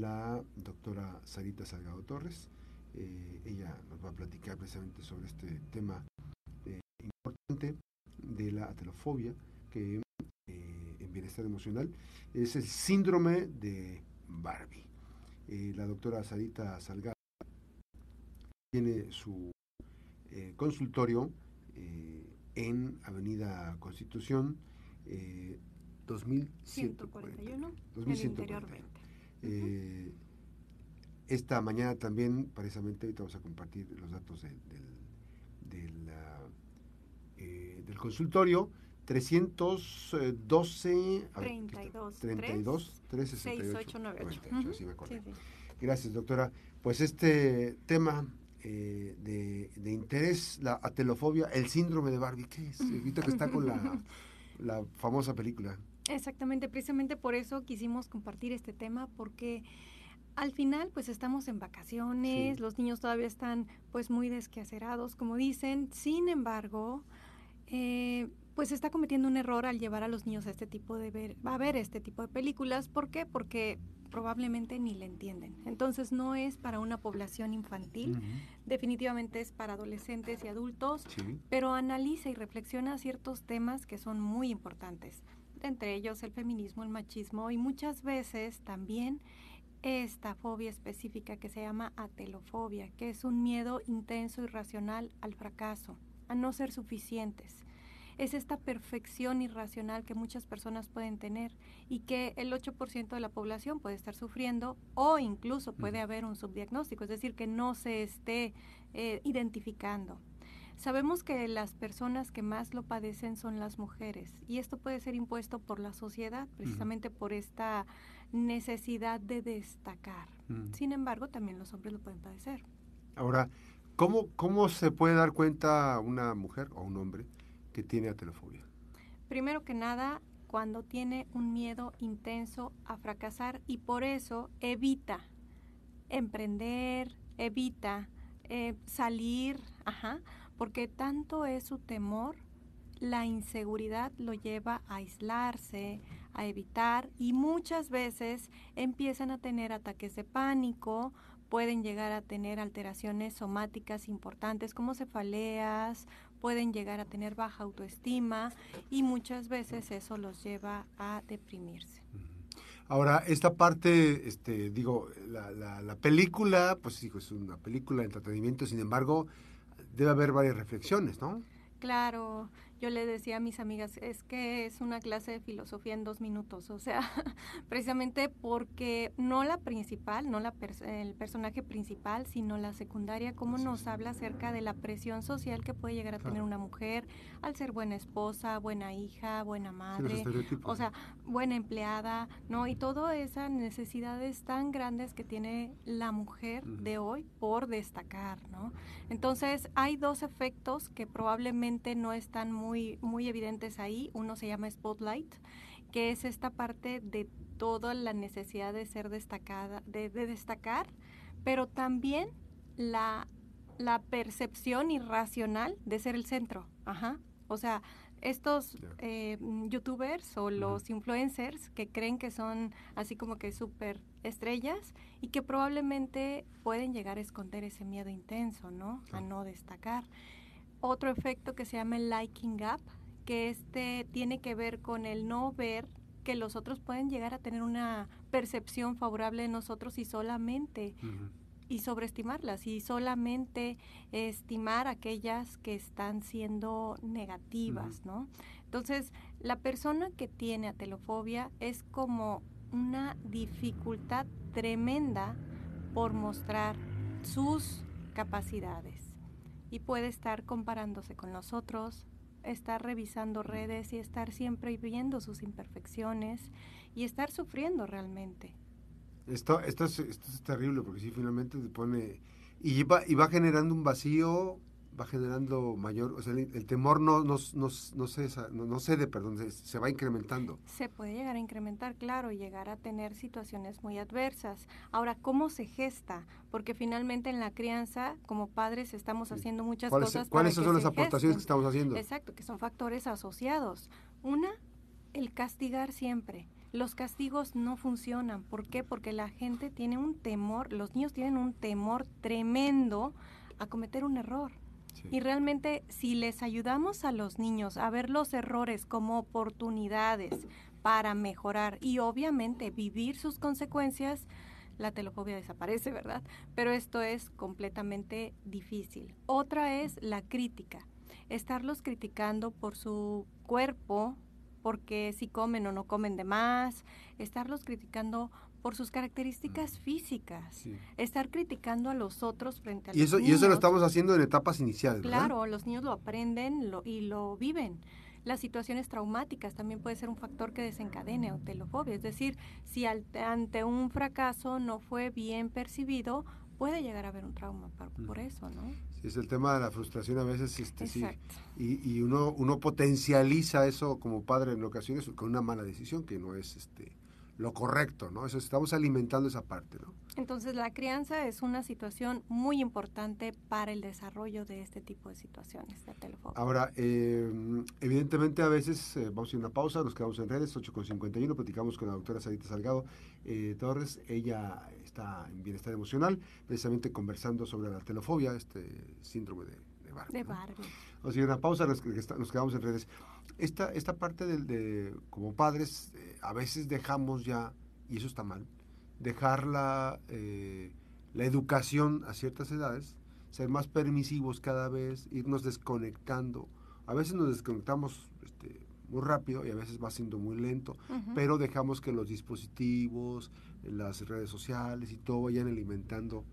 la doctora Sarita Salgado Torres. Eh, ella nos va a platicar precisamente sobre este tema eh, importante de la atelofobia, que eh, en bienestar emocional es el síndrome de Barbie. la doctora Sarita Salgado tiene su consultorio en Avenida Constitución 2141, 2141. Eh, esta mañana también, precisamente, ahorita vamos a compartir los datos del, del, eh, del consultorio. 312 32 32 368 Gracias, doctora. Pues este tema eh, de, de, interés, la atelofobia, el síndrome de Barbie, ¿qué es? Ahorita que está con la, la famosa película. Exactamente, precisamente por eso quisimos compartir este tema, porque al final pues estamos en vacaciones, los niños todavía están pues muy desquacerados, como dicen, sin embargo, eh, pues está cometiendo un error al llevar a los niños a este tipo de ver, a ver este tipo de películas. ¿Por qué? Porque probablemente ni le entienden. Entonces no es para una población infantil, definitivamente es para adolescentes y adultos, pero analiza y reflexiona ciertos temas que son muy importantes entre ellos el feminismo, el machismo y muchas veces también esta fobia específica que se llama atelofobia, que es un miedo intenso y racional al fracaso, a no ser suficientes. Es esta perfección irracional que muchas personas pueden tener y que el 8% de la población puede estar sufriendo o incluso puede haber un subdiagnóstico, es decir, que no se esté eh, identificando. Sabemos que las personas que más lo padecen son las mujeres y esto puede ser impuesto por la sociedad precisamente por esta necesidad de destacar. Sin embargo, también los hombres lo pueden padecer. Ahora, ¿cómo, ¿cómo se puede dar cuenta una mujer o un hombre que tiene atelofobia? Primero que nada, cuando tiene un miedo intenso a fracasar y por eso evita emprender, evita eh, salir, ajá, porque tanto es su temor, la inseguridad lo lleva a aislarse, a evitar y muchas veces empiezan a tener ataques de pánico, pueden llegar a tener alteraciones somáticas importantes como cefaleas, pueden llegar a tener baja autoestima y muchas veces eso los lleva a deprimirse. Ahora, esta parte, este, digo, la, la, la película, pues digo, es una película de entretenimiento, sin embargo, debe haber varias reflexiones, ¿no? Claro, yo le decía a mis amigas, es que es una clase de filosofía en dos minutos, o sea, precisamente porque no la principal, no la el personaje principal, sino la secundaria, cómo nos habla acerca de la presión social que puede llegar a tener una mujer al ser buena esposa, buena hija, buena madre, o sea, buena empleada, ¿no? Y todas esas necesidades tan grandes que tiene la mujer de hoy por destacar, ¿no? Entonces, hay dos efectos que probablemente no están muy muy, evidentes ahí. Uno se llama Spotlight, que es esta parte de toda la necesidad de ser destacada, de, destacar, pero también la, la percepción irracional de ser el centro. Ajá. O sea, estos eh, youtubers o los influencers que creen que son así como que súper estrellas y que probablemente pueden llegar a esconder ese miedo intenso, ¿no? A no destacar otro efecto que se llama el liking gap, que este tiene que ver con el no ver que los otros pueden llegar a tener una percepción favorable de nosotros y solamente y sobreestimarlas y solamente estimar aquellas que están siendo negativas, ¿no? Entonces, la persona que tiene atelofobia es como una dificultad tremenda por mostrar sus capacidades y puede estar comparándose con los otros, estar revisando redes y estar siempre viendo sus imperfecciones y estar sufriendo realmente. Esto, esto, es, esto es terrible porque si finalmente te pone y va, y va generando un vacío va generando mayor, o sea, el, temor no, no, no, no, cesa, no, cede, perdón, se, va incrementando. Se puede llegar a incrementar, claro, y llegar a tener situaciones muy adversas. Ahora, ¿cómo se gesta? Porque finalmente en la crianza, como padres, estamos haciendo muchas cosas. ¿Cuáles son las aportaciones que estamos haciendo? Exacto, que son factores asociados. Una, el castigar siempre los castigos no funcionan. ¿Por qué? Porque la gente tiene un temor, los niños tienen un temor tremendo a cometer un error. Y realmente si les ayudamos a los niños a ver los errores como oportunidades para mejorar y obviamente vivir sus consecuencias, la telofobia desaparece, ¿verdad? Pero esto es completamente difícil. Otra es la crítica. Estarlos criticando por su cuerpo, porque si comen o no comen de más, estarlos criticando por sus características físicas, estar criticando a los otros frente a y eso, Y eso lo estamos haciendo en etapas iniciales. Claro, los niños lo aprenden y lo viven. Las situaciones traumáticas también puede ser un factor que desencadene telofobia. Es decir, si ante un fracaso no fue bien percibido, puede llegar a haber un trauma por, eso, ¿no? es el tema de la frustración a veces, este, sí, y, y, uno, uno potencializa eso como padre en ocasiones con una mala decisión que no es, este, lo correcto, ¿no? Eso estamos alimentando esa parte, ¿no? Entonces la crianza es una situación muy importante para el desarrollo de este tipo de situaciones de telefobia. Ahora, eh, evidentemente a veces eh, vamos a ir a una pausa, nos quedamos en redes, 8.51, platicamos con la doctora Sarita Salgado eh, Torres, ella está en bienestar emocional, precisamente conversando sobre la telofobia, este síndrome de Barbie. De Barbie. Vamos a ir a una pausa, nos, nos quedamos en redes esta, esta parte de, como padres, eh, a veces dejamos ya, y eso está mal, dejar la, eh, la educación a ciertas edades, ser más permisivos cada vez, irnos desconectando. A veces nos desconectamos este, muy rápido y a veces va siendo muy lento, pero dejamos que los dispositivos, las redes sociales y todo vayan alimentando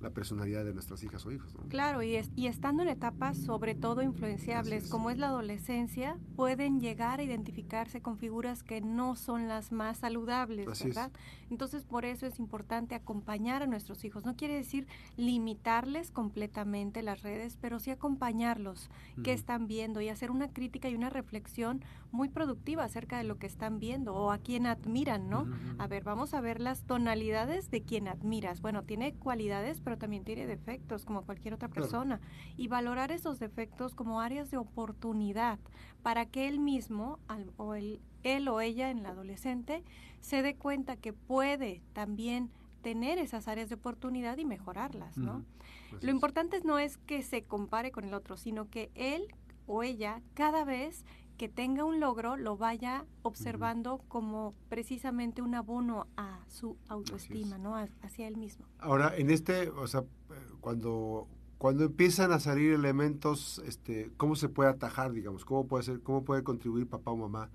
la personalidad de nuestras hijas o hijos. Claro, y, y estando en etapas sobre todo influenciables, como es la adolescencia, pueden llegar a identificarse con figuras que no son las más saludables, ¿verdad? Entonces, por eso es importante acompañar a nuestros hijos. No quiere decir limitarles completamente las redes, pero sí acompañarlos, qué están viendo y hacer una crítica y una reflexión muy productiva acerca de lo que están viendo o a quién admiran, ¿no? A ver, vamos a ver las tonalidades de quien admiras. Bueno, tiene cualidades, pero también tiene defectos como cualquier otra persona. Y valorar esos defectos como áreas de oportunidad para que él mismo o él, él o ella en la adolescente se dé cuenta que puede también tener esas áreas de oportunidad y mejorarlas, ¿no? Lo importante no es que se compare con el otro, sino que él o ella cada vez que tenga un logro lo vaya observando como precisamente un abono a su autoestima, ¿no? hacia él mismo. Ahora, en este, o sea, cuando cuando empiezan a salir elementos, este, ¿cómo se puede atajar, digamos? ¿Cómo puede ser, cómo puede contribuir papá o mamá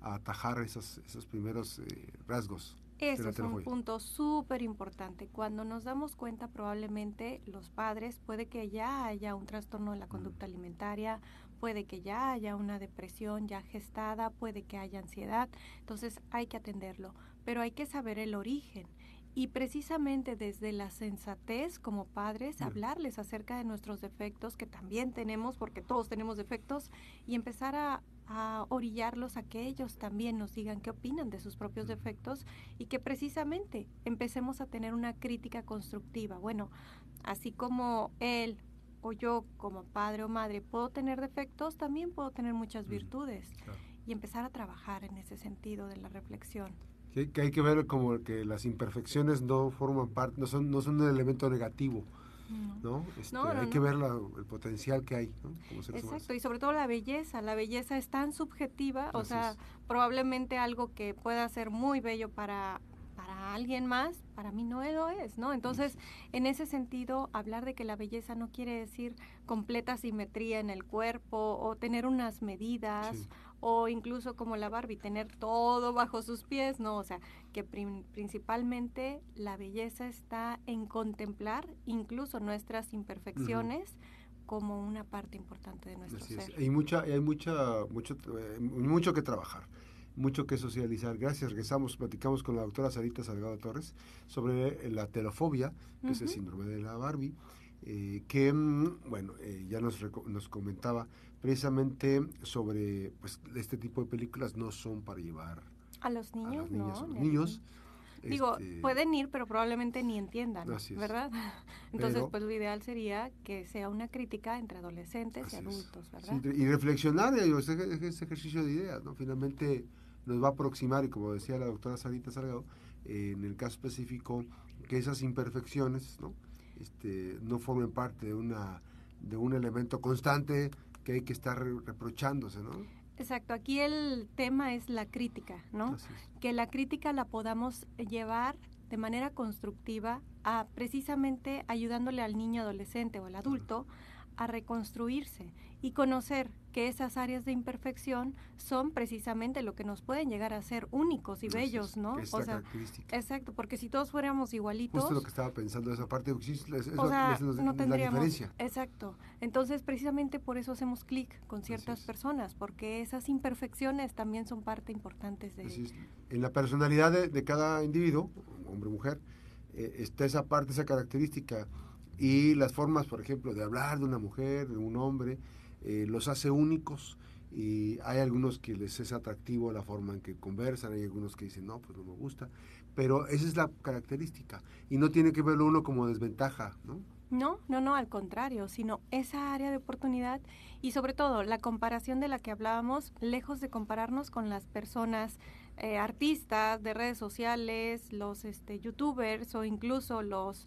a atajar esos, esos primeros eh, rasgos? Ese es un punto súper importante. Cuando nos damos cuenta, probablemente los padres, puede que ya haya un trastorno de la conducta alimentaria, puede que ya haya una depresión ya gestada, puede que haya ansiedad, entonces hay que atenderlo, pero hay que saber el origen y precisamente desde la sensatez como padres hablarles acerca de nuestros defectos que también tenemos porque todos tenemos defectos y empezar a, a, orillarlos a que ellos también nos digan qué opinan de sus propios defectos y que precisamente empecemos a tener una crítica constructiva. Bueno, así como él o yo como padre o madre puedo tener defectos, también puedo tener muchas virtudes y empezar a trabajar en ese sentido de la reflexión. Que, hay que ver como que las imperfecciones no forman parte, no son, no son un elemento negativo. ¿no? Este, hay que ver el potencial que hay. Exacto, y sobre todo la belleza. La belleza es tan subjetiva, o sea, probablemente algo que pueda ser muy bello para para alguien más, para mí no lo es, ¿no? Entonces, en ese sentido, hablar de que la belleza no quiere decir completa simetría en el cuerpo o tener unas medidas o incluso como la Barbie, tener todo bajo sus pies, no, o sea, que principalmente la belleza está en contemplar incluso nuestras imperfecciones. como una parte importante de nuestro ser. Hay mucha, hay mucha, mucho, eh, mucho que trabajar mucho que socializar. Gracias, regresamos, platicamos con la doctora Sarita Salgado Torres sobre la telofobia, que es el síndrome de la Barbie, eh, que, mm, bueno, eh, ya nos, nos comentaba precisamente sobre, pues, este tipo de películas no son para llevar a los niños, a los niños. Digo, este, pueden ir, pero probablemente ni entiendan, ¿verdad? Entonces, pues lo ideal sería que sea una crítica entre adolescentes y adultos, ¿verdad? y reflexionar, ese, ese ejercicio de ideas, ¿no? Finalmente, nos va a aproximar, y como decía la doctora Sarita Salgado, eh, en el caso específico, que esas imperfecciones ¿no? Este, no formen parte de, una, de un elemento constante que hay que estar reprochándose, ¿no? Exacto, aquí el tema es la crítica, ¿no? Que la crítica la podamos llevar de manera constructiva a precisamente ayudándole al niño adolescente o al adulto a reconstruirse y conocer que esas áreas de imperfección son precisamente lo que nos pueden llegar a ser únicos y bellos, ¿no? o sea, característica. exacto, porque si todos fuéramos igualitos, justo lo que estaba pensando esa parte, es, es, o sea, no tendríamos, diferencia. Exacto. Entonces, precisamente por eso hacemos clic con ciertas personas, porque esas imperfecciones también son parte importante de en la personalidad de, cada individuo, hombre o mujer, eh, está esa parte, esa característica y las formas, por ejemplo, de hablar de una mujer, de un hombre, eh, los hace únicos y hay algunos que les es atractivo la forma en que conversan, hay algunos que dicen, no, pues no me gusta, pero esa es la característica y no tiene que verlo uno como desventaja, ¿no? No, no, no, al contrario, sino esa área de oportunidad y sobre todo la comparación de la que hablábamos, lejos de compararnos con las personas eh, artistas de redes sociales, los este, youtubers o incluso los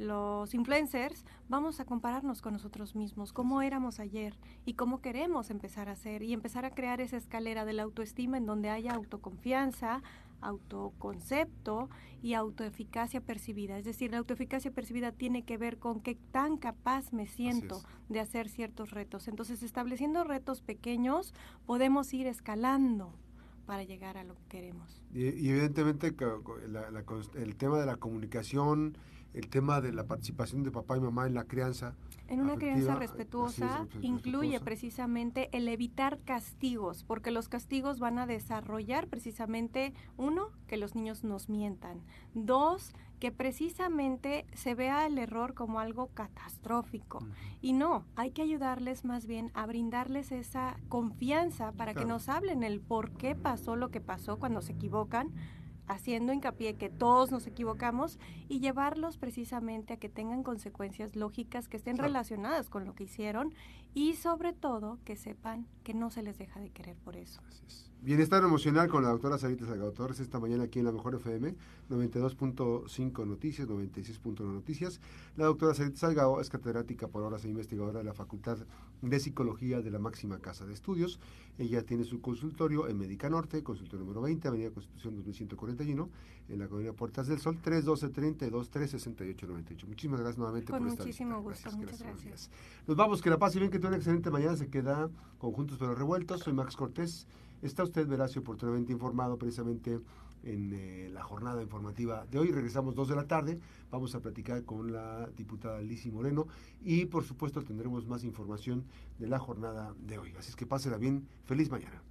los influencers, vamos a compararnos con nosotros mismos, cómo éramos ayer y cómo queremos empezar a ser y empezar a crear esa escalera de la autoestima en donde haya autoconfianza, autoconcepto y autoeficacia percibida. Es decir, la autoeficacia percibida tiene que ver con qué tan capaz me siento de hacer ciertos retos. Entonces, estableciendo retos pequeños, podemos ir escalando para llegar a lo que queremos. Y, evidentemente el tema de la comunicación, el tema de la participación de papá y mamá en la crianza. En una crianza respetuosa incluye precisamente el evitar castigos, porque los castigos van a desarrollar precisamente, uno, que los niños nos mientan, dos, que precisamente se vea el error como algo catastrófico. Y no, hay que ayudarles más bien a brindarles esa confianza para que nos hablen el por qué pasó lo que pasó cuando se equivocan, haciendo hincapié que todos nos equivocamos y llevarlos precisamente a que tengan consecuencias lógicas que estén relacionadas con lo que hicieron y sobre todo que sepan que no se les deja de querer por eso. Bienestar emocional con la doctora Sarita Salgado Torres esta mañana aquí en la Mejor FM, 92.5 Noticias, 96.1 Noticias. La doctora Sarita Salgado es catedrática por horas e investigadora de la Facultad de Psicología de la Máxima Casa de Estudios. Ella tiene su consultorio en Médica Norte, consultorio número 20, Avenida Constitución 2141, en la colonia Puertas del Sol, 312-32-368-98. Muchísimas gracias nuevamente por estar muchísimo gusto, muchas gracias. Nos vamos, que la paz y bien, que tenga una excelente mañana. Se queda conjuntos pero revueltos. Soy Max Cortés. Está usted veraz y oportunamente informado precisamente en eh, la jornada informativa de hoy. Regresamos dos de la tarde. Vamos a platicar con la diputada Lisi Moreno y por supuesto tendremos más información de la jornada de hoy. Así es que pásela bien. Feliz mañana.